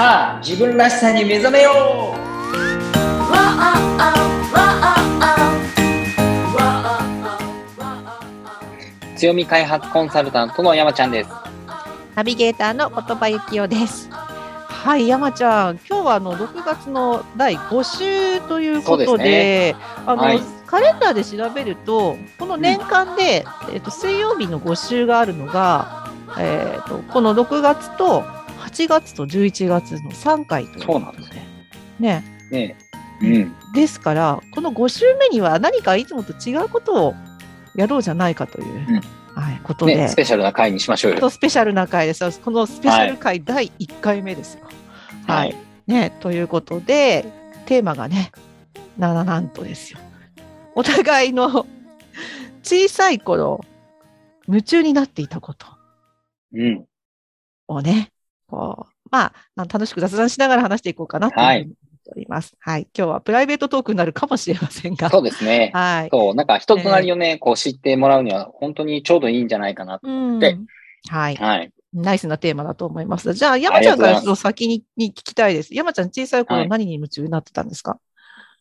さあ自分らしさに目覚めよう。強み開発コンサルタントの山ちゃんです。ナビゲーターの言葉幸男です。はい、山ちゃん、今日はあの6月の第5週ということで、ですあの、はい。カレンダーで調べると、この年間で、えっと水曜日の5週があるのが、えっとこの6月と8月と11月の3回というそうなんですねね。ねうんですから、この5週目には何かいつもと違うことをやろうじゃないかという、んはい、ことで、ねスペシャルな回にしましょうよとスペシャルな回です。このスペシャル回第1回目ですよ。はい。ね、ということで、テーマがね、な、ななんとですよ。お互いの 小さい頃、夢中になっていたことうんをね、こう、まあ、楽しく雑談しながら話していこうかなと思っております。はい。今日はプライベートトークになるかもしれませんが。そうですねはい。そうなんか人となりをねこう知ってもらうには本当にちょうどいいんじゃないかなとうんではい。はいナイスなテーマだと思います。じゃあ、山ちゃんからちょっと先にに聞きたいです。山ちゃん、小さい頃はい何に夢中になってたんですか、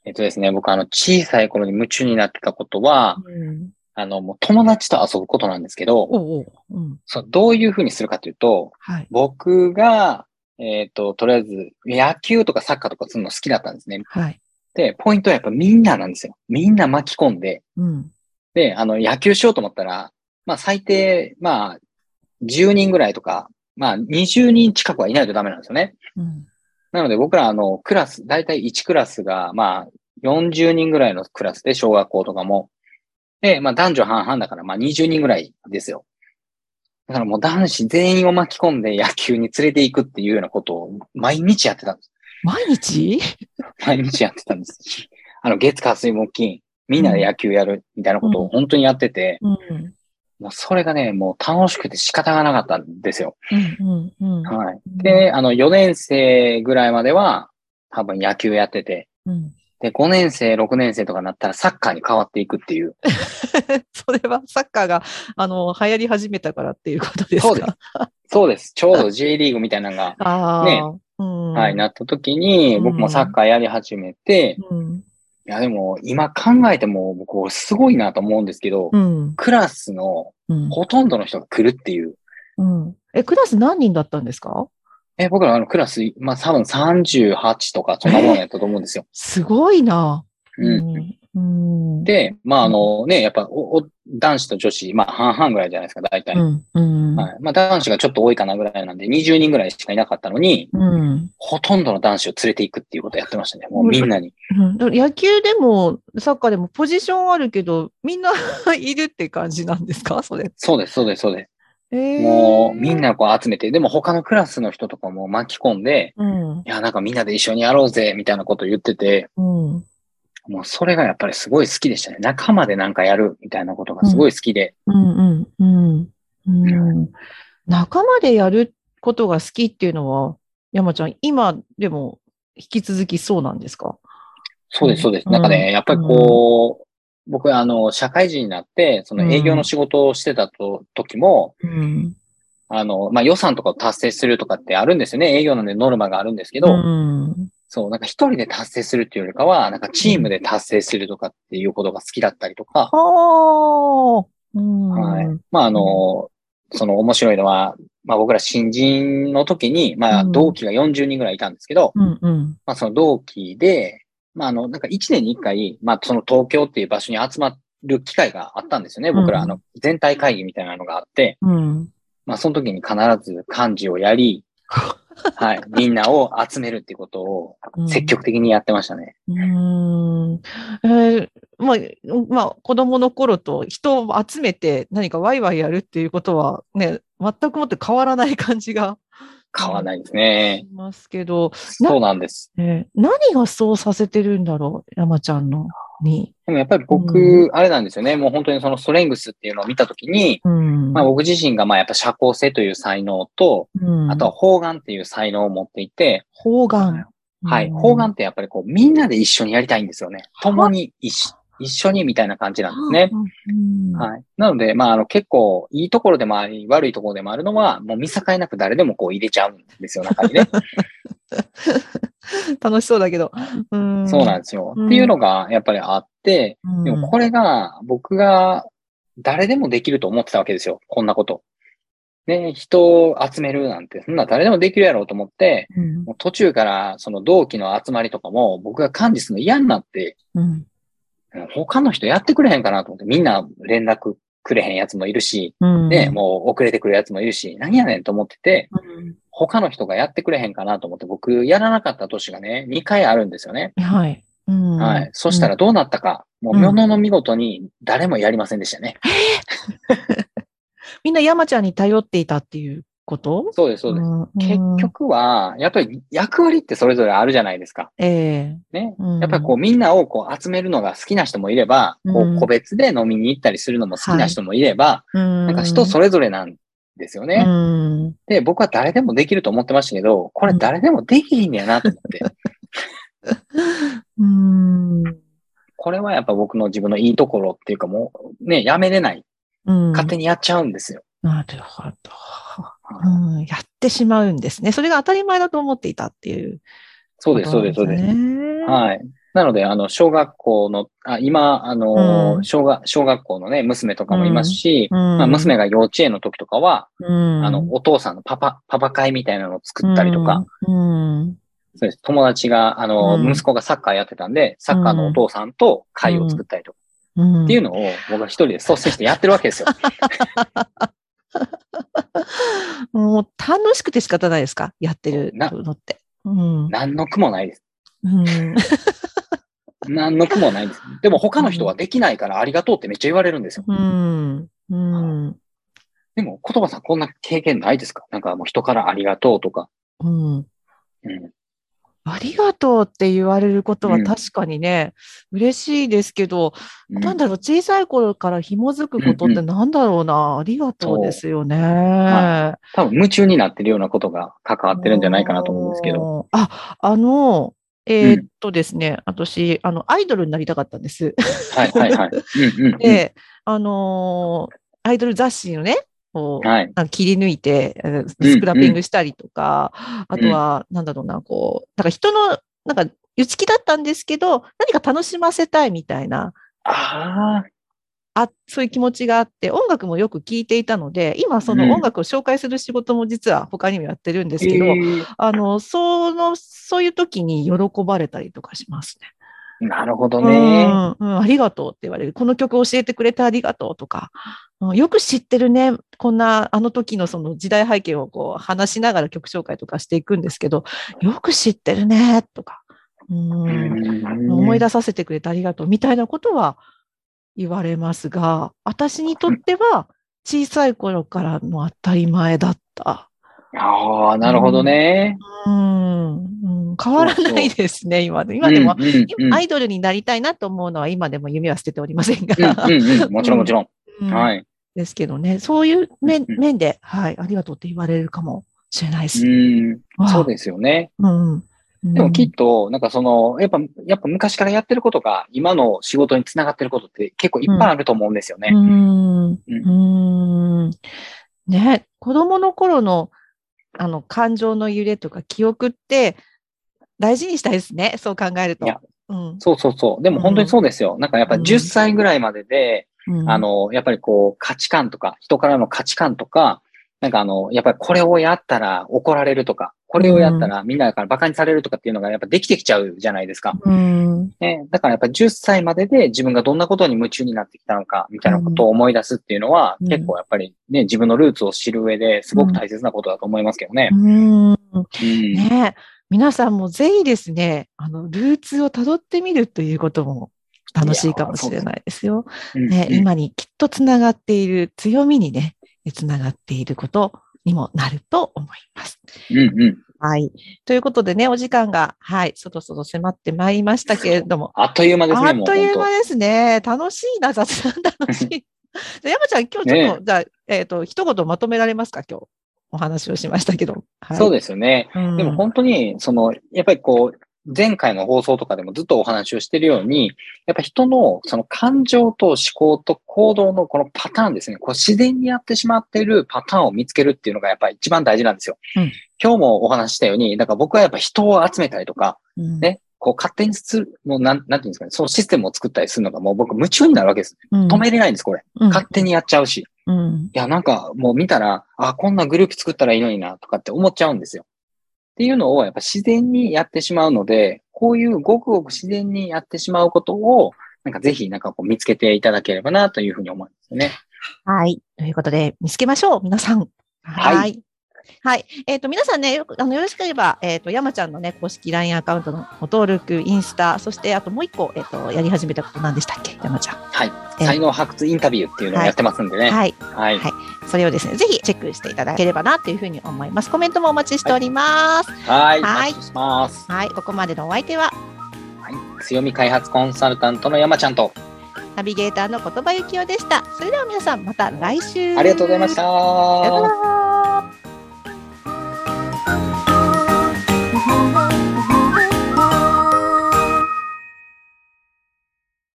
えっとですね僕あの小さい頃に夢中になってたことはうん、あのもう友達と遊ぶことなんですけどおうおう、うん。そうどういうふうにするかというとはい。僕が、えっ、と、とりあえず、野球とかサッカーとかするの好きだったんですね。はい。で、ポイントはやっぱみんななんですよ。みんな巻き込んで、うん。で、あの、野球しようと思ったら、まあ、最低、まあ、10人ぐらいとか、まあ、20人近くはいないとダメなんですよね。うん。なので、僕ら、あの、クラス、だいたい1クラスが、まあ、40人ぐらいのクラスで、小学校とかも。で、まあ、男女半々だから、まあ、20人ぐらいですよ。だからもう男子全員を巻き込んで野球に連れて行くっていうようなことを毎日やってたんです。毎日？毎日やってたんです。あの、月火水木金、みんなで野球やるみたいなことを本当にやってて、うん。もうそれがね、もう楽しくて仕方がなかったんですよ。うん。うん。うん。はい。で、あの、4年生ぐらいまでは多分野球やってて、うん、で、5年生、6年生とかになったらサッカーに変わっていくっていう。それはサッカーが、あの、流行り始めたからっていうことですか？そうです。そうです。ちょうど J リーグみたいなのが。ねうん。はい、なった時に、僕もサッカーやり始めて、うん。いや、でも今考えても僕すごいなと思うんですけど、うん。クラスのうん。ほとんどの人が来るっていう。うん。え、クラス何人だったんですか？え、僕らあのクラス、まあ多分38とかそんなもんやったと思うんですよ。すごいな。うん。うん。で、まああのね、やっぱおお男子と女子、まあ半々ぐらいじゃないですか、大体。うん。うん。はい。まあ男子がちょっと多いかなぐらいなんで、20人ぐらいしかいなかったのに、うん。ほとんどの男子を連れて行くっていうことをやってましたね。もうみんなに。うん、野球でもサッカーでもポジションあるけど、みんな いるって感じなんですか？それ。そうです、そうです、そうです。えーもうみんなこう集めて、でも他のクラスの人とかも巻き込んで、うん。いや、なんかみんなで一緒にやろうぜ、みたいなことを言ってて、うん。もうそれがやっぱりすごい好きでしたね。仲間でなんかやるみたいなことがすごい好きで。仲間でやることが好きっていうのは、山ちゃん、今でも引き続きそうなんですか？そうです、そうです。うんなんかね、やっぱりこう、僕あの、社会人になって、その営業の仕事をしてたと、時も、うん。あの、まあ、予算とかを達成するとかってあるんですよね。営業なんでノルマがあるんですけど、うん。そう、なんか一人で達成するっていうよりかは、なんかチームで達成するとかっていうことが好きだったりとか、はあ。うん。はい。まあ、あの、その面白いのは、まあ僕ら新人の時に、まあうん同期が40人ぐらいいたんですけど、うん。うん。まあその同期で、まああの、なんか1年に1回、まあその東京っていう場所に集まる機会があったんですよね。僕ら、うんあの、全体会議みたいなのがあって、うん。まあその時に必ず幹事をやり、はい、みんなを集めるっていうことを積極的にやってましたね。うーん。えーまあ、まあ、子供の頃と人を集めて何かワイワイやるっていうことはね、全くもって変わらない感じが変わらないですね。しますけど、そうなんです。えー何がそうさせてるんだろう、山ちゃんのに。でもやっぱり僕、うあれなんですよね。もう本当にそのストレングスっていうのを見たときに、うん。まあ僕自身がまあやっぱ社交性という才能と、うんあとは方眼っていう才能を持っていて、方眼。はい。うん方眼ってやっぱりこうみんなで一緒にやりたいんですよね。共に一緒一緒にみたいな感じなんですね。うんはい。なので、まああの結構いいところでもあり、悪いところでもあるのは、もう見境なく誰でもこう入れちゃうんですよ、中にね。楽しそうだけど。うんそうなんですよ。うんっていうのがやっぱりあって、うんでもこれが僕が誰でもできると思ってたわけですよ。こんなこと。ね、人を集めるなんて、そんな誰でもできるやろうと思って、うんもう途中からその同期の集まりとかも僕が管理するの嫌になって、他の人やってくれへんかなと思って、みんな連絡くれへんやつもいるし、うんね、もう遅れてくるやつもいるし、何やねんと思ってて、うん他の人がやってくれへんかなと思って、僕やらなかった年がね、2回あるんですよね。はい。うんはい。そしたら、どうなったか、もう、うんものの見事に誰もやりませんでしたね。みんな山ちゃんに頼っていたっていうこと？そうです、そうです。ん結局は、やっぱり役割ってそれぞれあるじゃないですか。ええね。うんやっぱりこうみんなをこう集めるのが好きな人もいれば、こうんう個別で飲みに行ったりするのも好きな人もいれば、ななんか人それぞれなんですよね。うんで、僕は誰でもできると思ってましたけど、これ誰でもできひんねやなと思って。うんこれはやっぱ僕の自分のいいところっていうかもう、ね、やめれない。うん勝手にやっちゃうんですよ。なるほど、うん。やってしまうんですね。それが当たり前だと思っていたっていうそうです、そうんです、そうです。ね。はい。なので、あの、小学校の、あ今、あの、うん小学、小学校のね、娘とかもいますし、うんまあ、娘が幼稚園の時とかは、うん、あの、お父さんのパパ、パパ会みたいなのを作ったりとか、そうです。友達が、あの、うん息子がサッカーやってたんで、サッカーのお父さんと会を作ったりとか、うんっていうのを僕は一人で率先してやってるわけですよ。もう楽しくて仕方ないですか？やってるなのって。うん。何の苦もないです。うん。何の苦もないです。でも他の人はできないからありがとうってめっちゃ言われるんですよ。うん。うん。でも、言葉さんこんな経験ないですか？なんかもう人からありがとうとか。うん。うん。ありがとうって言われることはうん確かにね、嬉しいですけど、うんなんだろう、小さい頃から紐づくことってなんだろうな、ありがとうですよね。は多分夢中になってるようなことが関わってるんじゃないかなと思うんですけど。あ、あの、えーっとですね、私、あの、アイドルになりたかったんです。はいはいはい。うんうん、うん。で、あのーアイドル雑誌のね、こう、はい。切り抜いて、スクラッピングしたりとか、あとは、なんだろうな、こう、なんか人の、なんか、内気だったんですけど、何か楽しませたいみたいな、ああ、あ、そういう気持ちがあって、音楽もよく聴いていたので、今そうんの音楽を紹介する仕事も実は他にもやってるんですけど、えーあの、その、そういう時に喜ばれたりとかしますね。なるほどうね。ん、うん、ありがとうって言われる。この曲教えてくれてありがとうとか、うんよく知ってるね。こんな、あの時のその時代背景をこう話しながら曲紹介とかしていくんですけど、よく知ってるね、とか、うん、思い出させてくれてありがとうみたいなことは言われますが、私にとっては小さい頃からの当たり前だった。ああ、なるほどね。うん、うん変わらないですね、今で。今でも、うんうんうんアイドルになりたいなと思うのは今でも夢は捨てておりませんが。うんうんうんもちろんもちろん。うんはい。ですけどね、そういう面うんうん面で、はい、ありがとうって言われるかもしれないです。うん。そうですよね。うん。うんでもきっと、なんかその、やっぱ、やっぱ昔からやってることが、今の仕事につながってることって結構いっぱいあると思うんですよね。うん。ううん。ね、子供の頃の、あの、感情の揺れとか記憶って大事にしたいですね。そう考えると。いやうん。そうそうそう。でも本当にそうですよ。なんかやっぱうん10歳ぐらいまでで、うんあ、の、やっぱりこう価値観とか、人からの価値観とか、なんかあの、やっぱりこれをやったら怒られるとか、これをやったらみんなから馬鹿にされるとかっていうのがやっぱできてきちゃうじゃないですか。うん。ね、だからやっぱり10歳までで自分がどんなことに夢中になってきたのか、みたいなことを思い出すっていうのは、うん結構やっぱりね、自分のルーツを知る上ですごく大切なことだと思いますけどねう。ん。うん。ね皆さんもぜひですね、あの、ルーツをたどってみるということも楽しいかもしれないですよ。うんね、うん今にきっとつながっている強みにね、つながっていることにもなると思います。うんうん。はい。ということでね、お時間が、はい、そろそろ迫ってまいりましたけれども、あっという間ですね、あっという間ですね。楽しいな、雑談楽しい。山ちゃん、今日ちょっと、ねじゃあ、えっ、と、一言まとめられますか、今日。お話をしましたけど。はい、当そうですよね。うんでも本当に、その、やっぱりこう、前回の放送とかでもずっとお話をしているように、やっぱ人のその感情と思考と行動のこのパターンですね。こう自然にやってしまっているパターンを見つけるっていうのがやっぱり一番大事なんですよ。うん、今日もお話ししたように、だから僕はやっぱ人を集めたりとか、うんね、こう勝手にする、もうなん、なんていうんですかね、そのシステムを作ったりするのがもう僕夢中になるわけです。うん止めれないんです、これ。うん勝手にやっちゃうし。うんいや、なんかもう見たら、あ、こんなグループ作ったらいいのにな、とかって思っちゃうんですよ。っていうのをやっぱ自然にやってしまうので、こういうごくごく自然にやってしまうことを、なんかぜひなんかこう見つけていただければなというふうに思うんですよね。はい。ということで、見つけましょう、皆さん。はいはい。はい。えっ、と、皆さんね、よくあのよろしければ、えっ、と、山ちゃんのね、公式 LINE アカウントのご登録、インスタ、そして、あともう一個、えっ、と、やり始めたこと何でしたっけ、山ちゃん。はい。えー才能発掘インタビューっていうのをやってますんでね。はい。はい。はいそれをですね、ぜひチェックしていただければなというふうに思います。コメントもお待ちしております。はい。はいしてます。はい。ここまでのお相手は、はい。強み開発コンサルタントの山ちゃんと、ナビゲーターの言葉ゆきおでした。それでは皆さん、また来週。ありがとうございました。